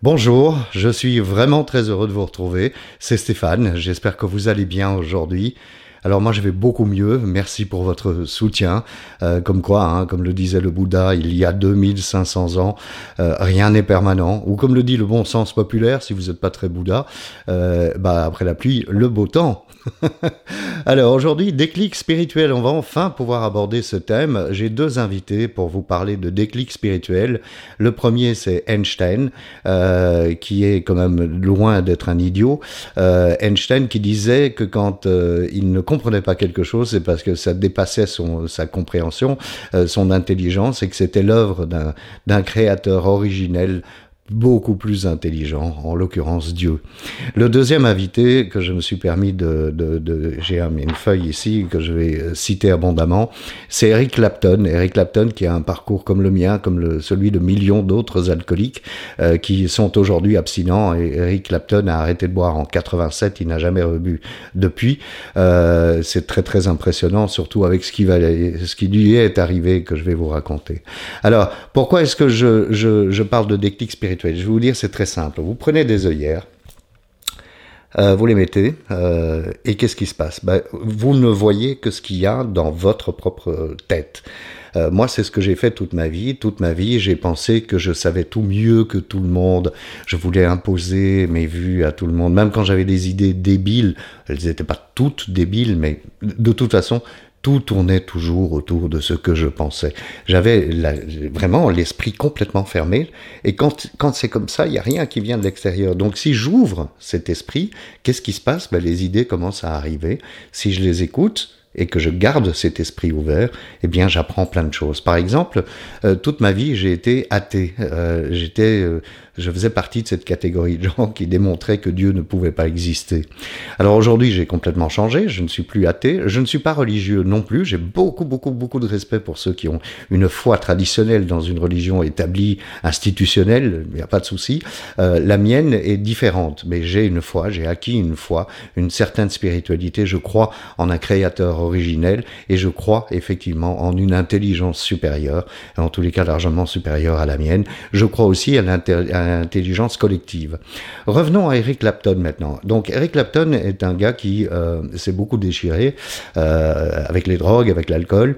Bonjour, je suis vraiment très heureux de vous retrouver. C'est Stéphane, j'espère que vous allez bien aujourd'hui. Alors moi je vais beaucoup mieux, merci pour votre soutien. Euh, comme quoi, hein, comme le disait le Bouddha il y a 2500 ans, euh, rien n'est permanent. Ou comme le dit le bon sens populaire, si vous n'êtes pas très Bouddha, euh, bah, après la pluie, le beau temps. Alors aujourd'hui, déclic spirituel, on va enfin pouvoir aborder ce thème. J'ai deux invités pour vous parler de déclic spirituel. Le premier, c'est Einstein, qui est quand même loin d'être un idiot. Einstein qui disait que quand il ne comprenait pas quelque chose, c'est parce que ça dépassait son, sa compréhension, son intelligence, et que c'était l'œuvre d'un créateur originel beaucoup plus intelligent, en l'occurrence Dieu. Le deuxième invité que je me suis permis de, de, de j'ai une feuille ici que je vais euh, citer abondamment, c'est Eric Clapton. Eric Clapton qui a un parcours comme le mien, comme le, celui de millions d'autres alcooliques euh, qui sont aujourd'hui abstinents. Et Eric Clapton a arrêté de boire en 87, il n'a jamais rebu depuis. Euh, c'est très très impressionnant, surtout avec ce qui, va, ce qui lui est arrivé que je vais vous raconter. Alors, pourquoi est-ce que je, je, je parle de déclic spirituel? Je vais vous dire, c'est très simple. Vous prenez des œillères, euh, vous les mettez, euh, et qu'est-ce qui se passe? Ben, Vous ne voyez que ce qu'il y a dans votre propre tête. Euh, moi, c'est ce que j'ai fait toute ma vie. Toute ma vie, j'ai pensé que je savais tout mieux que tout le monde. Je voulais imposer mes vues à tout le monde. Même quand j'avais des idées débiles, elles n'étaient pas toutes débiles, mais de toute façon, tout tournait toujours autour de ce que je pensais. J'avais vraiment l'esprit complètement fermé. Et quand, quand c'est comme ça, il n'y a rien qui vient de l'extérieur. Donc si j'ouvre cet esprit, qu'est-ce qui se passe? Ben, Les idées commencent à arriver. Si je les écoute, et que je garde cet esprit ouvert, eh bien, j'apprends plein de choses. Par exemple, euh, toute ma vie, j'ai été athée. Euh, j'étais, euh, je faisais partie de cette catégorie de gens qui démontraient que Dieu ne pouvait pas exister. Alors aujourd'hui, j'ai complètement changé. Je ne suis plus athée. Je ne suis pas religieux non plus. J'ai beaucoup, beaucoup, beaucoup de respect pour ceux qui ont une foi traditionnelle dans une religion établie, institutionnelle. Il n'y a pas de souci. la mienne est différente, mais j'ai une foi. J'ai acquis une foi, une certaine spiritualité. Je crois en un créateur originelle, et je crois effectivement en une intelligence supérieure, en tous les cas largement supérieure à la mienne. Je crois aussi à l'intelligence collective. Revenons à Eric Clapton maintenant. Donc Eric Clapton est un gars qui euh, s'est beaucoup déchiré euh, avec les drogues, avec l'alcool.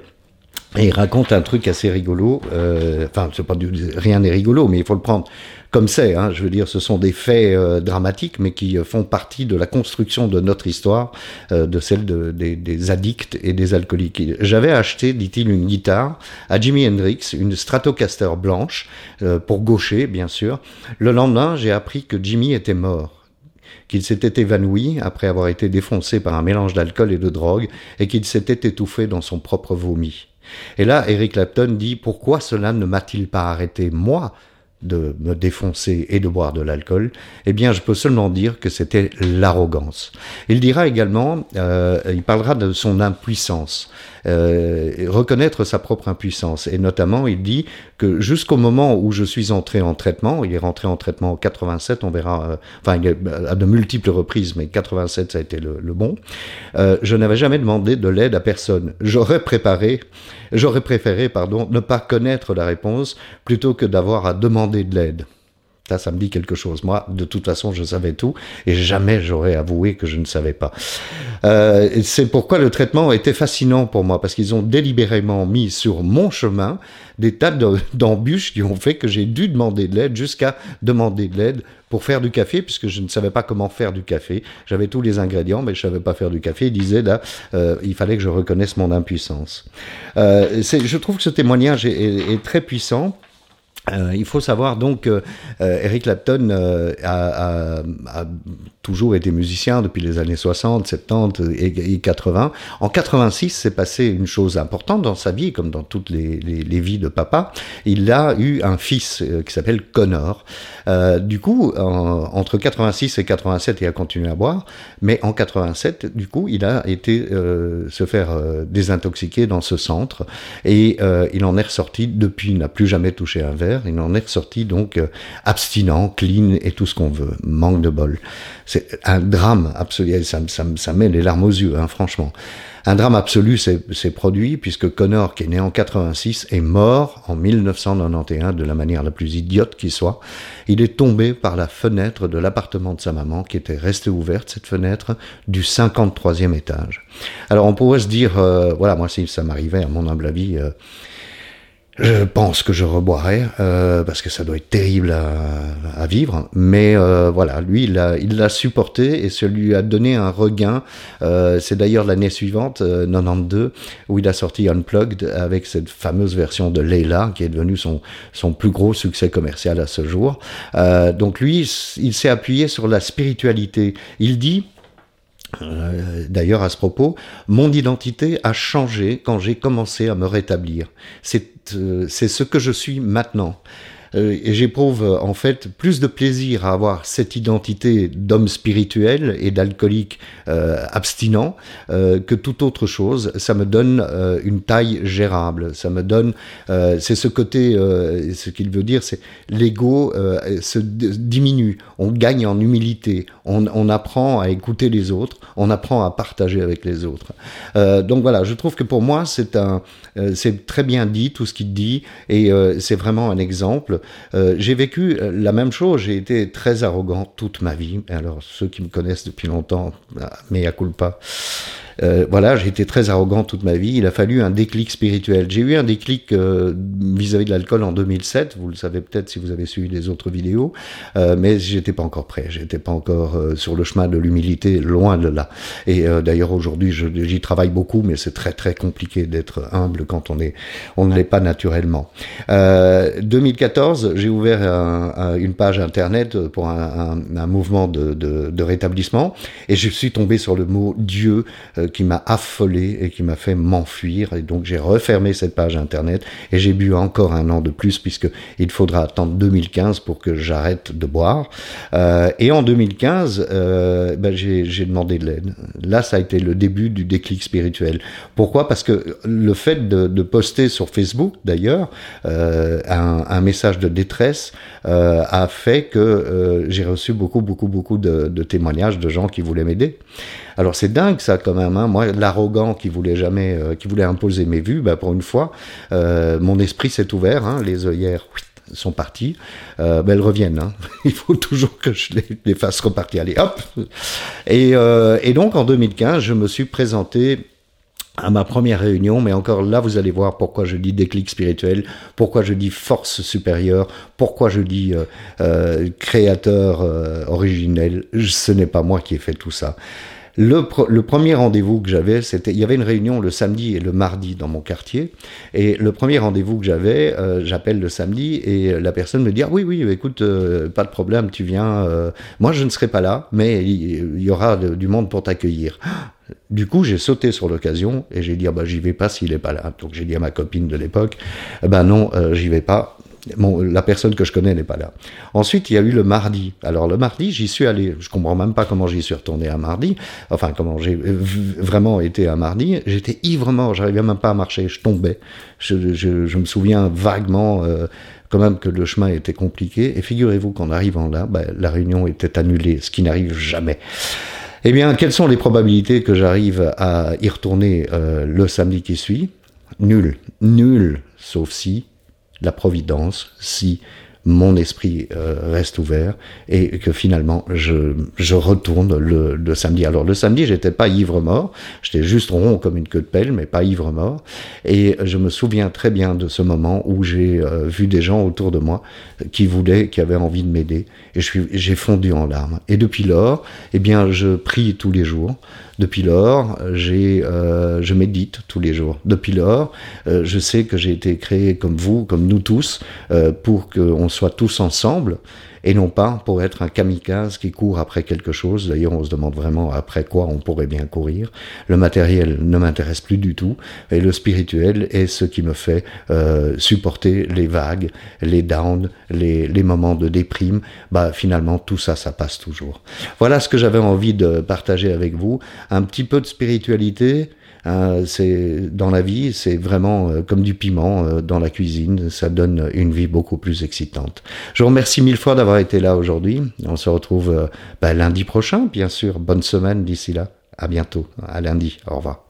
Et il raconte un truc assez rigolo. Euh, enfin, c'est pas du, rien n'est rigolo, mais il faut le prendre comme c'est. Hein, je veux dire, ce sont des faits euh, dramatiques, mais qui euh, font partie de la construction de notre histoire, euh, de celle de, des, des, addicts et des alcooliques. J'avais acheté, dit-il, une guitare à Jimi Hendrix, une Stratocaster blanche, pour gaucher, bien sûr. Le lendemain, j'ai appris que Jimmy était mort qu'il s'était évanoui après avoir été défoncé par un mélange d'alcool et de drogue, et qu'il s'était étouffé dans son propre vomi. Et là, Eric Clapton dit Pourquoi cela ne m'a-t-il pas arrêté, moi, de me défoncer et de boire de l'alcool, eh bien, je peux seulement dire que c'était l'arrogance. Il dira également, euh, il parlera de son impuissance, euh, reconnaître sa propre impuissance. Et notamment, il dit que jusqu'au moment où je suis entré en traitement, il est rentré en traitement en 87, on verra, euh, enfin, à de multiples reprises, mais 87, ça a été le, le bon, je n'avais jamais demandé de l'aide à personne. J'aurais préparé J'aurais préféré, pardon, ne pas connaître la réponse plutôt que d'avoir à demander de l'aide. Ça, ça me dit quelque chose. Moi, de toute façon, je savais tout et jamais j'aurais avoué que je ne savais pas. Euh, c'est pourquoi le traitement était fascinant pour moi parce qu'ils ont délibérément mis sur mon chemin des tas d'embûches qui ont fait que j'ai dû demander de l'aide jusqu'à demander de l'aide pour faire du café, puisque je ne savais pas comment faire du café. J'avais tous les ingrédients, mais je savais pas faire du café. Il disait là, euh, il fallait que je reconnaisse mon impuissance. Euh, je trouve que ce témoignage est, est très puissant. Euh, il faut savoir donc euh, Eric Clapton euh, a, toujours été musicien depuis les années 60, 70 et, 80. En 86, s'est passé une chose importante dans sa vie, comme dans toutes les, vies de papa. Il a eu un fils qui s'appelle Connor. du coup, entre 86 et 87, il a continué à boire, mais en 87, du coup, il a été se faire désintoxiquer dans ce centre et il en est ressorti depuis, il n'a plus jamais touché un verre il en est ressorti donc euh, abstinent, clean et tout ce qu'on veut. Manque de bol. C'est un drame absolu. Ça, ça, met les larmes aux yeux, hein, franchement. Un drame absolu s'est produit puisque Connor, qui est né en 86, est mort en 1991 de la manière la plus idiote qui soit. Il est tombé par la fenêtre de l'appartement de sa maman qui était restée ouverte, cette fenêtre, du 53e étage. Alors on pourrait se dire, euh, voilà, moi si ça m'arrivait, à mon humble avis, euh, je pense que je reboirais euh, parce que ça doit être terrible à, vivre. Mais euh, voilà, lui, il l'a supporté et ça lui a donné un regain. Euh, c'est d'ailleurs l'année suivante, 92, où il a sorti Unplugged avec cette fameuse version de Leila qui est devenue son, son plus gros succès commercial à ce jour. donc lui, il s'est appuyé sur la spiritualité. Il dit euh, d'ailleurs, à ce propos, mon identité a changé quand j'ai commencé à me rétablir. C'est euh, ce que je suis maintenant. Euh, et j'éprouve en fait plus de plaisir à avoir cette identité d'homme spirituel et d'alcoolique euh, abstinent euh, que toute autre chose. Ça me donne une taille gérable. Ça me donne, c'est ce côté, ce qu'il veut dire, c'est l'ego se diminue. On gagne en humilité. On, on, apprend à écouter les autres. On apprend à partager avec les autres. donc voilà, je trouve que pour moi c'est un, c'est très bien dit tout ce qu'il dit et c'est vraiment un exemple. Euh, j'ai vécu euh, la même chose, j'ai été très arrogant toute ma vie. Alors ceux qui me connaissent depuis longtemps, ah, mais culpa, euh, voilà, j'ai été très arrogant toute ma vie. Il a fallu un déclic spirituel. J'ai eu un déclic euh, vis-à-vis de l'alcool en 2007. Vous le savez peut-être si vous avez suivi les autres vidéos, euh, mais j'étais pas encore prêt. J'étais pas encore sur le chemin de l'humilité, loin de là. Et d'ailleurs aujourd'hui, j'y travaille beaucoup, mais c'est très très compliqué d'être humble quand on est, on ne l'est pas naturellement. 2014, j'ai ouvert une page internet pour un, mouvement de, rétablissement et je suis tombé sur le mot Dieu qui m'a affolé et qui m'a fait m'enfuir. Et donc j'ai refermé cette page internet et j'ai bu encore un an de plus puisque il faudra attendre 2015 pour que j'arrête de boire. Euh, et en 2015, euh, ben j'ai demandé de l'aide. Là, ça a été le début du déclic spirituel. Pourquoi? Parce que le fait de, poster sur Facebook, d'ailleurs, euh, un, message de détresse a fait que j'ai reçu beaucoup, beaucoup, beaucoup de, de témoignages de gens qui voulaient m'aider. Alors c'est dingue ça quand même. Moi, l'arrogant qui voulait jamais, euh, qui voulait imposer mes vues, bah, pour une fois, euh, mon esprit s'est ouvert. Hein. les œillères sont parties, euh, bah, elles reviennent. Hein. Il faut toujours que je les, fasse repartir. Allez, hop. Et, et donc en 2015, je me suis présenté à ma première réunion, mais encore là, vous allez voir pourquoi je dis déclic spirituel, pourquoi je dis force supérieure, pourquoi je dis euh, créateur euh, originel. Ce n'est pas moi qui ai fait tout ça. Le, premier rendez-vous que j'avais, c'était, il y avait une réunion le samedi et le mardi dans mon quartier, et le premier rendez-vous que j'avais, euh, j'appelle le samedi et la personne me dit ah oui oui écoute euh, pas de problème tu viens, euh, moi je ne serai pas là, mais il y, aura du monde pour t'accueillir. Du coup, j'ai sauté sur l'occasion et j'ai dit ah bah j'y vais pas s'il est pas là. Donc j'ai dit à ma copine de l'époque, ben non, j'y vais pas la personne que je connais n'est pas là. Ensuite, il y a eu le mardi. Alors le mardi, j'y suis allé. Je comprends même pas comment j'y suis retourné un mardi. Enfin, comment j'ai vraiment été un mardi. J'étais ivre mort. J'arrivais même pas à marcher. Je tombais. Je, me souviens vaguement. Euh, quand même que le chemin était compliqué. Et figurez-vous qu'en arrivant là, ben, la réunion était annulée, ce qui n'arrive jamais. Eh bien, quelles sont les probabilités que j'arrive à y retourner euh, le samedi qui suit? Nul. Nul, sauf si la providence si mon esprit euh, reste ouvert et que finalement je, je retourne le, le, samedi. Alors le samedi, j'étais pas ivre mort, j'étais juste rond comme une queue de pelle, mais pas ivre mort. Et je me souviens très bien de ce moment où j'ai euh, vu des gens autour de moi qui voulaient, qui avaient envie de m'aider, et j'ai fondu en larmes. Et depuis lors, eh bien, je prie tous les jours. Depuis lors, j'ai, euh, je médite tous les jours. Depuis lors, euh, je sais que j'ai été créé comme vous, comme nous tous, euh, pour qu'on soit tous ensemble et non pas pour être un kamikaze qui court après quelque chose. D'ailleurs, on se demande vraiment après quoi on pourrait bien courir. Le matériel ne m'intéresse plus du tout, et le spirituel est ce qui me fait euh, supporter les vagues, les downs, les, les moments de déprime. Bah, finalement, tout ça, ça passe toujours. Voilà ce que j'avais envie de partager avec vous. Un petit peu de spiritualité, euh, c'est dans la vie, c'est vraiment euh, comme du piment euh, dans la cuisine. Ça donne une vie beaucoup plus excitante. Je vous remercie mille fois d'avoir été là aujourd'hui. On se retrouve bah, lundi prochain, bien sûr. Bonne semaine d'ici là. À bientôt. À lundi. Au revoir.